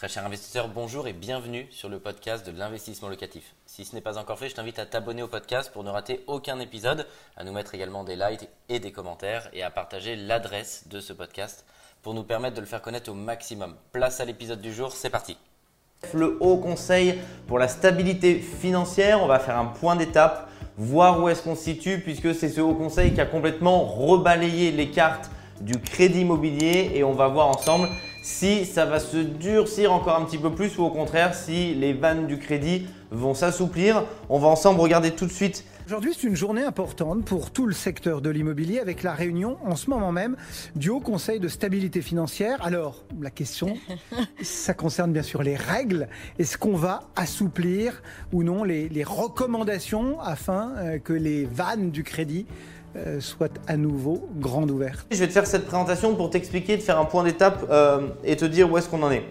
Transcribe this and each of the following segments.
Très cher investisseur, bonjour et bienvenue sur le podcast de l'investissement locatif. Si ce n'est pas encore fait, je t'invite à t'abonner au podcast pour ne rater aucun épisode, à nous mettre également des likes et des commentaires et à partager l'adresse de ce podcast pour nous permettre de le faire connaître au maximum. Place à l'épisode du jour, c'est parti. Le Haut Conseil pour la stabilité financière, on va faire un point d'étape, voir où est-ce qu'on se situe puisque c'est ce Haut Conseil qui a complètement rebalayé les cartes du crédit immobilier et on va voir ensemble si ça va se durcir encore un petit peu plus ou au contraire si les vannes du crédit vont s'assouplir. On va ensemble regarder tout de suite. Aujourd'hui, c'est une journée importante pour tout le secteur de l'immobilier avec la réunion en ce moment même du Haut Conseil de stabilité financière. Alors, la question, ça concerne bien sûr les règles. Est-ce qu'on va assouplir ou non les, les recommandations afin euh, que les vannes du crédit soit à nouveau grande ouverte. Je vais te faire cette présentation pour t'expliquer, de faire un point d'étape euh, et te dire où est-ce qu'on en est.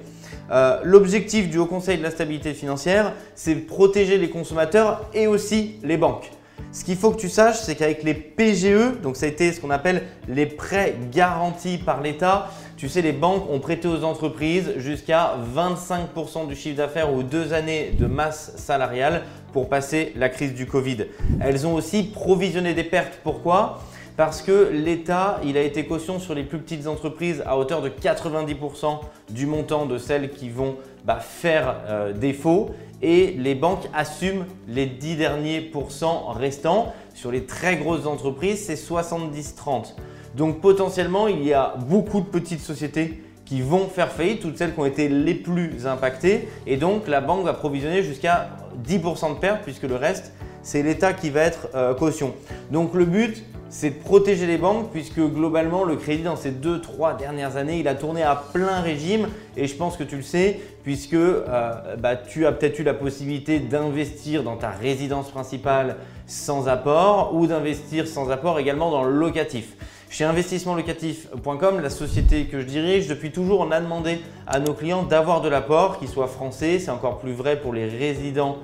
Euh, l'objectif du Haut Conseil de la stabilité financière, c'est protéger les consommateurs et aussi les banques. Ce qu'il faut que tu saches, c'est qu'avec les PGE, donc ça a été ce qu'on appelle les prêts garantis par l'État, tu sais, les banques ont prêté aux entreprises jusqu'à 25% du chiffre d'affaires ou deux années de masse salariale pour passer la crise du Covid. Elles ont aussi provisionné des pertes. Pourquoi? Parce que l'État, il a été caution sur les plus petites entreprises à hauteur de 90% du montant de celles qui vont faire euh, défaut et les banques assument les 10 derniers pourcents restants. Sur les très grosses entreprises, c'est 70-30. Donc potentiellement, il y a beaucoup de petites sociétés qui vont faire faillite, toutes celles qui ont été les plus impactées. Et donc la banque va provisionner jusqu'à 10% de pertes puisque le reste, c'est l'État qui va être euh, caution. Donc le but, c'est de protéger les banques puisque globalement le crédit dans ces 2-3 dernières années, il a tourné à plein régime et je pense que tu le sais puisque euh, bah, tu as peut-être eu la possibilité d'investir dans ta résidence principale sans apport ou d'investir sans apport également dans le locatif. Chez investissementlocatif.com, la société que je dirige, depuis toujours, on a demandé à nos clients d'avoir de l'apport, qui soit français. C'est encore plus vrai pour les résidents,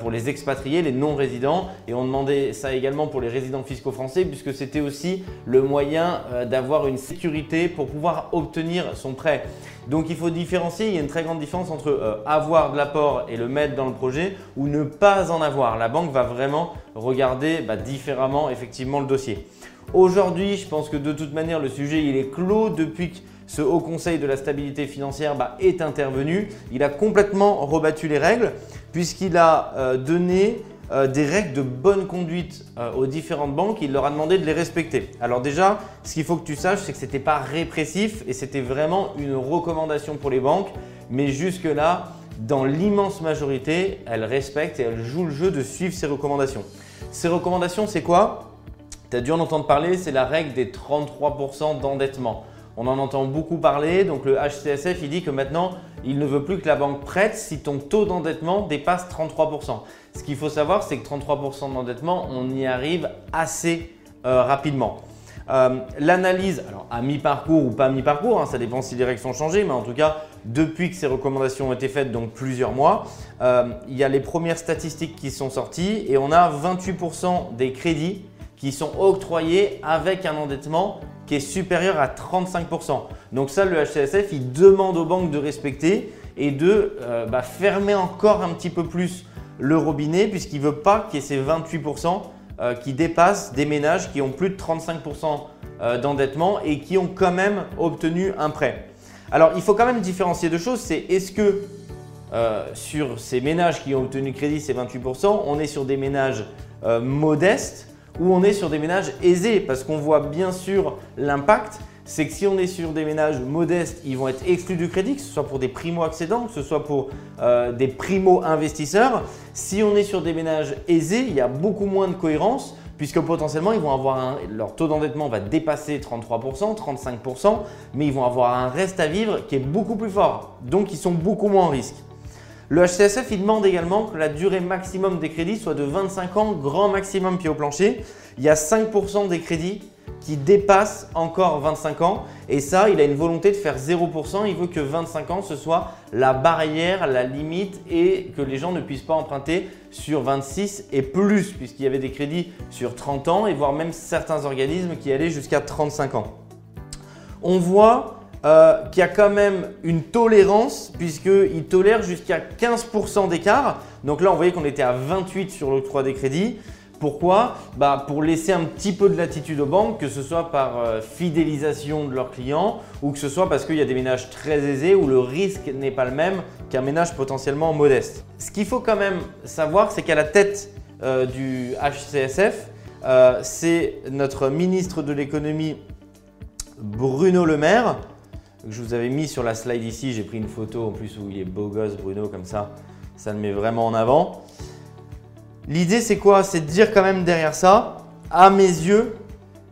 pour les expatriés, les non-résidents. Et on demandait ça également pour les résidents fiscaux français, puisque c'était aussi le moyen euh, d'avoir une sécurité pour pouvoir obtenir son prêt. Donc il faut différencier, il y a une très grande différence entre euh, avoir de l'apport et le mettre dans le projet ou ne pas en avoir. La banque va vraiment regarder bah, différemment effectivement le dossier. Aujourd'hui, je pense que de toute manière, le sujet il est clos depuis que ce Haut Conseil de la stabilité financière bah, est intervenu. Il a complètement rebattu les règles puisqu'il a euh, donné euh, des règles de bonne conduite euh, aux différentes banques. Il leur a demandé de les respecter. Alors déjà, ce qu'il faut que tu saches, c'est que ce n'était pas répressif et c'était vraiment une recommandation pour les banques. Mais jusque-là, dans l'immense majorité, elles respectent et elles jouent le jeu de suivre ces recommandations. Ces recommandations, c'est quoi? Tu as dû en entendre parler, c'est la règle des 33% d'endettement. On en entend beaucoup parler, donc le HCSF il dit que maintenant il ne veut plus que la banque prête si ton taux d'endettement dépasse 33%. Ce qu'il faut savoir, c'est que 33% d'endettement, on y arrive assez euh, rapidement. Euh, l'analyse, alors à mi-parcours ou pas mi-parcours, hein, ça dépend si les règles sont changées, mais en tout cas, depuis que ces recommandations ont été faites, donc plusieurs mois, euh, il y a les premières statistiques qui sont sorties et on a 28% des crédits qui sont octroyés avec un endettement qui est supérieur à 35%. Donc ça, le HCSF, il demande aux banques de respecter et de euh, bah, fermer encore un petit peu plus le robinet puisqu'il ne veut pas qu'il y ait ces 28% euh, qui dépassent des ménages qui ont plus de 35% euh, d'endettement et qui ont quand même obtenu un prêt. Alors, il faut quand même différencier deux choses. C'est est-ce que sur ces ménages qui ont obtenu crédit, ces 28%, on est sur des ménages modestes où on est sur des ménages aisés parce qu'on voit bien sûr l'impact. C'est que si on est sur des ménages modestes, ils vont être exclus du crédit, que ce soit pour des primo-accédants, que ce soit pour euh, des primo-investisseurs. Si on est sur des ménages aisés, il y a beaucoup moins de cohérence puisque potentiellement leur taux d'endettement va dépasser 33%, 35%, mais ils vont avoir un reste à vivre qui est beaucoup plus fort. Donc ils sont beaucoup moins en risque. Le HCSF, il demande également que la durée maximum des crédits soit de 25 ans, grand maximum pied au plancher. Il y a 5% des crédits qui dépassent encore 25 ans. Et ça, il a une volonté de faire 0%. Il veut que 25 ans, ce soit la barrière, la limite et que les gens ne puissent pas emprunter sur 26 et plus, puisqu'il y avait des crédits sur 30 ans et voire même certains organismes qui allaient jusqu'à 35 ans. On voit euh, qui a quand même une tolérance puisqu'il tolère jusqu'à 15% d'écart. Donc là, on voyait qu'on était à 28 sur l'octroi des crédits. Pourquoi? Bah Pour laisser un petit peu de latitude aux banques, que ce soit par euh, fidélisation de leurs clients ou que ce soit parce qu'il y a des ménages très aisés où le risque n'est pas le même qu'un ménage potentiellement modeste. Ce qu'il faut quand même savoir, c'est qu'à la tête euh, du HCSF, c'est notre ministre de l'économie Bruno Le Maire, je vous avais mis sur la slide ici. J'ai pris une photo en plus où il est beau gosse, Bruno, comme ça, ça le met vraiment en avant. L'idée, c'est quoi? C'est de dire quand même derrière ça, à mes yeux,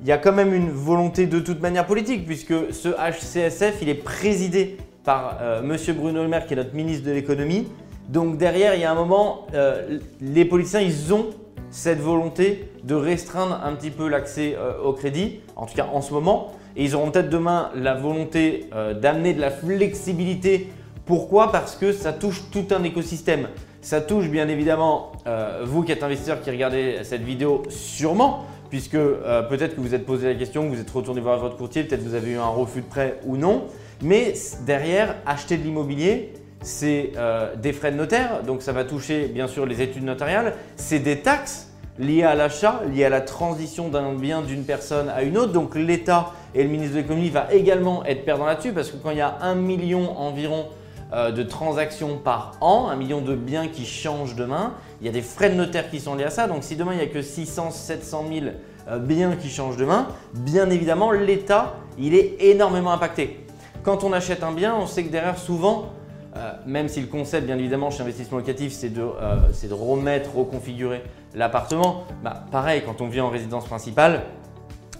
il y a quand même une volonté de toute manière politique, puisque ce HCSF, il est présidé par euh, Monsieur Bruno Le Maire, qui est notre ministre de l'économie. Donc derrière, il y a un moment, euh, les politiciens, ils ont cette volonté de restreindre un petit peu l'accès euh, au crédit, en tout cas en ce moment. Et ils auront peut-être demain la volonté d'amener de la flexibilité. Pourquoi? Parce que ça touche tout un écosystème. Ça touche bien évidemment euh, vous qui êtes investisseur qui regardez cette vidéo sûrement, puisque euh, peut-être que vous êtes posé la question, que vous êtes retourné voir votre courtier, peut-être que vous avez eu un refus de prêt ou non. Mais derrière, acheter de l'immobilier, c'est euh, des frais de notaire, donc ça va toucher bien sûr les études notariales, c'est des taxes liées à l'achat, liées à la transition d'un bien d'une personne à une autre. Donc l'État et le ministre de l'économie va également être perdants là-dessus parce que quand il y a un million environ euh, de transactions par an, un million de biens qui changent demain. Il y a des frais de notaire qui sont liés à ça. Donc si demain il n'y a que 600, 700 000 biens qui changent demain, bien évidemment l'État, il est énormément impacté. Quand on achète un bien, on sait que derrière souvent, euh, même si le concept bien évidemment chez investissement locatif c'est de, euh, de, remettre, reconfigurer l'appartement, bah, pareil quand on vit en résidence principale,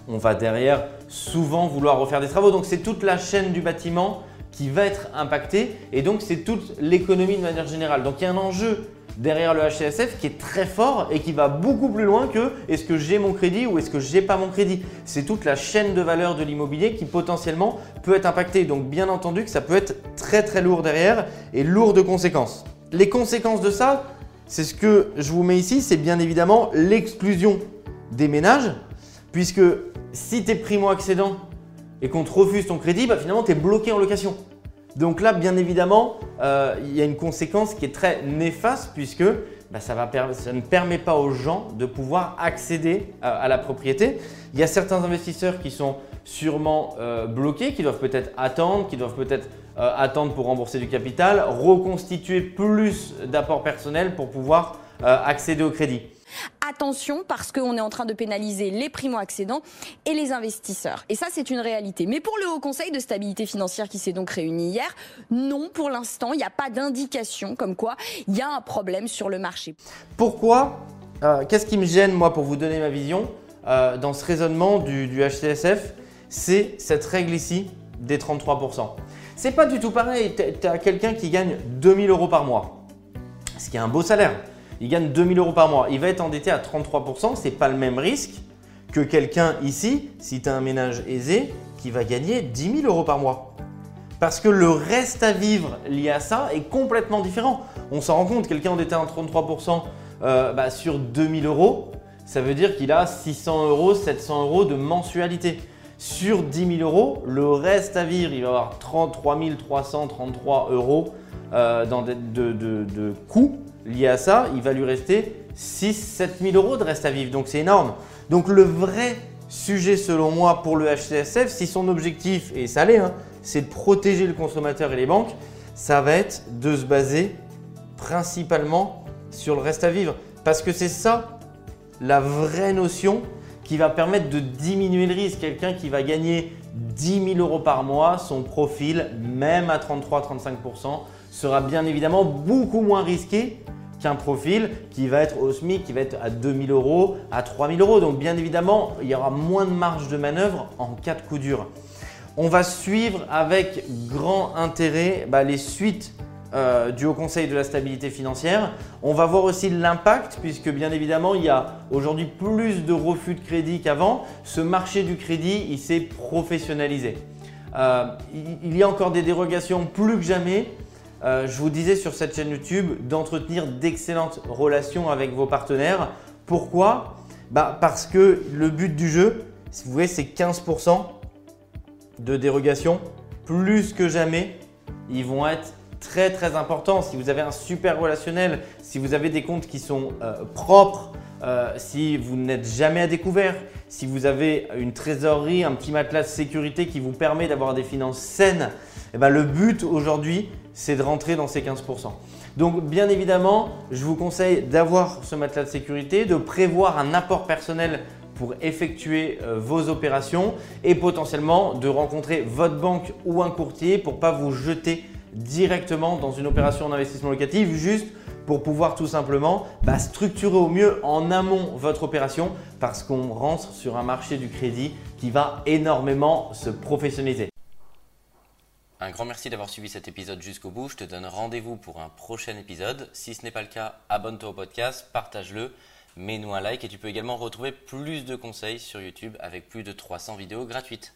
on va derrière souvent vouloir refaire des travaux. Donc c'est toute la chaîne du bâtiment qui va être impacté et donc c'est toute l'économie de manière générale. Donc il y a un enjeu derrière le HCSF qui est très fort et qui va beaucoup plus loin que est-ce que j'ai mon crédit ou est-ce que j'ai pas mon crédit. C'est toute la chaîne de valeur de l'immobilier qui potentiellement peut être impactée. Donc bien entendu que ça peut être très très lourd derrière et lourd de conséquences. Les conséquences de ça, c'est ce que je vous mets ici, c'est bien évidemment l'exclusion des ménages puisque si tu es primo-accédant et qu'on te refuse ton crédit, bah, finalement, tu es bloqué en location. Donc là, bien évidemment, euh, il y a une conséquence qui est très néfaste puisque bah, ça, ne permet pas aux gens de pouvoir accéder à, la propriété. Il y a certains investisseurs qui sont sûrement euh, bloqués, qui doivent peut-être attendre, qui doivent peut-être euh, attendre pour rembourser du capital, reconstituer plus d'apports personnels pour pouvoir accéder au crédit. Attention parce qu'on est en train de pénaliser les primo-accédants et les investisseurs. Et ça, c'est une réalité. Mais pour le Haut Conseil de stabilité financière qui s'est donc réuni hier, non, pour l'instant, il n'y a pas d'indication comme quoi il y a un problème sur le marché. Pourquoi euh, Qu'est-ce qui me gêne, moi, pour vous donner ma vision euh, dans ce raisonnement du, du HCSF C'est cette règle ici des 33%. C'est pas du tout pareil. Tu as quelqu'un qui gagne 2000 euros par mois, ce qui est un beau salaire il gagne 2000 euros par mois. Il va être endetté à 33%, ce n'est pas le même risque que quelqu'un ici, si tu as un ménage aisé, qui va gagner 10 000 euros par mois. Parce que le reste à vivre lié à ça est complètement différent. On s'en rend compte, quelqu'un endetté à 33% euh, bah, sur 2000 euros, ça veut dire qu'il a 600 euros, 700 euros de mensualité. Sur 10 000 euros, le reste à vivre, il va avoir 33 333 euros euh, de, coûts lié à ça, il va lui rester 6-7 000 euros de reste à vivre. Donc c'est énorme. Donc le vrai sujet selon moi pour le HCSF, si son objectif, et ça l'est, hein, c'est de protéger le consommateur et les banques, ça va être de se baser principalement sur le reste à vivre. Parce que c'est ça la vraie notion va permettre de diminuer le risque. Quelqu'un qui va gagner 10 000 euros par mois, son profil, même à 33-35%, sera bien évidemment beaucoup moins risqué qu'un profil qui va être au SMIC, qui va être à 2000 euros, à 3000 euros. Donc bien évidemment, il y aura moins de marge de manœuvre en cas de coup dur. On va suivre avec grand intérêt bah, les suites euh, du Haut Conseil de la stabilité financière. On va voir aussi l'impact puisque bien évidemment il y a aujourd'hui plus de refus de crédit qu'avant. Ce marché du crédit il s'est professionnalisé. Euh, il y a encore des dérogations plus que jamais euh, je vous disais sur cette chaîne YouTube d'entretenir d'excellentes relations avec vos partenaires. Pourquoi? Bah Parce que le but du jeu, si vous voyez, c'est 15% de dérogation plus que jamais, ils vont être très très importants. Si vous avez un super relationnel, si vous avez des comptes qui sont euh, propres, euh, si vous n'êtes jamais à découvert, si vous avez une trésorerie, un petit matelas de sécurité qui vous permet d'avoir des finances saines, eh ben, le but aujourd'hui, c'est de rentrer dans ces 15%. Donc bien évidemment, je vous conseille d'avoir ce matelas de sécurité, de prévoir un apport personnel pour effectuer euh, vos opérations et potentiellement de rencontrer votre banque ou un courtier pour ne pas vous jeter directement dans une opération d'investissement locatif juste pour pouvoir tout simplement bah, structurer au mieux en amont votre opération parce qu'on rentre sur un marché du crédit qui va énormément se professionnaliser. Un grand merci d'avoir suivi cet épisode jusqu'au bout. Je te donne rendez-vous pour un prochain épisode. Si ce n'est pas le cas, abonne-toi au podcast, partage-le, mets-nous un like et tu peux également retrouver plus de conseils sur YouTube avec plus de 300 vidéos gratuites.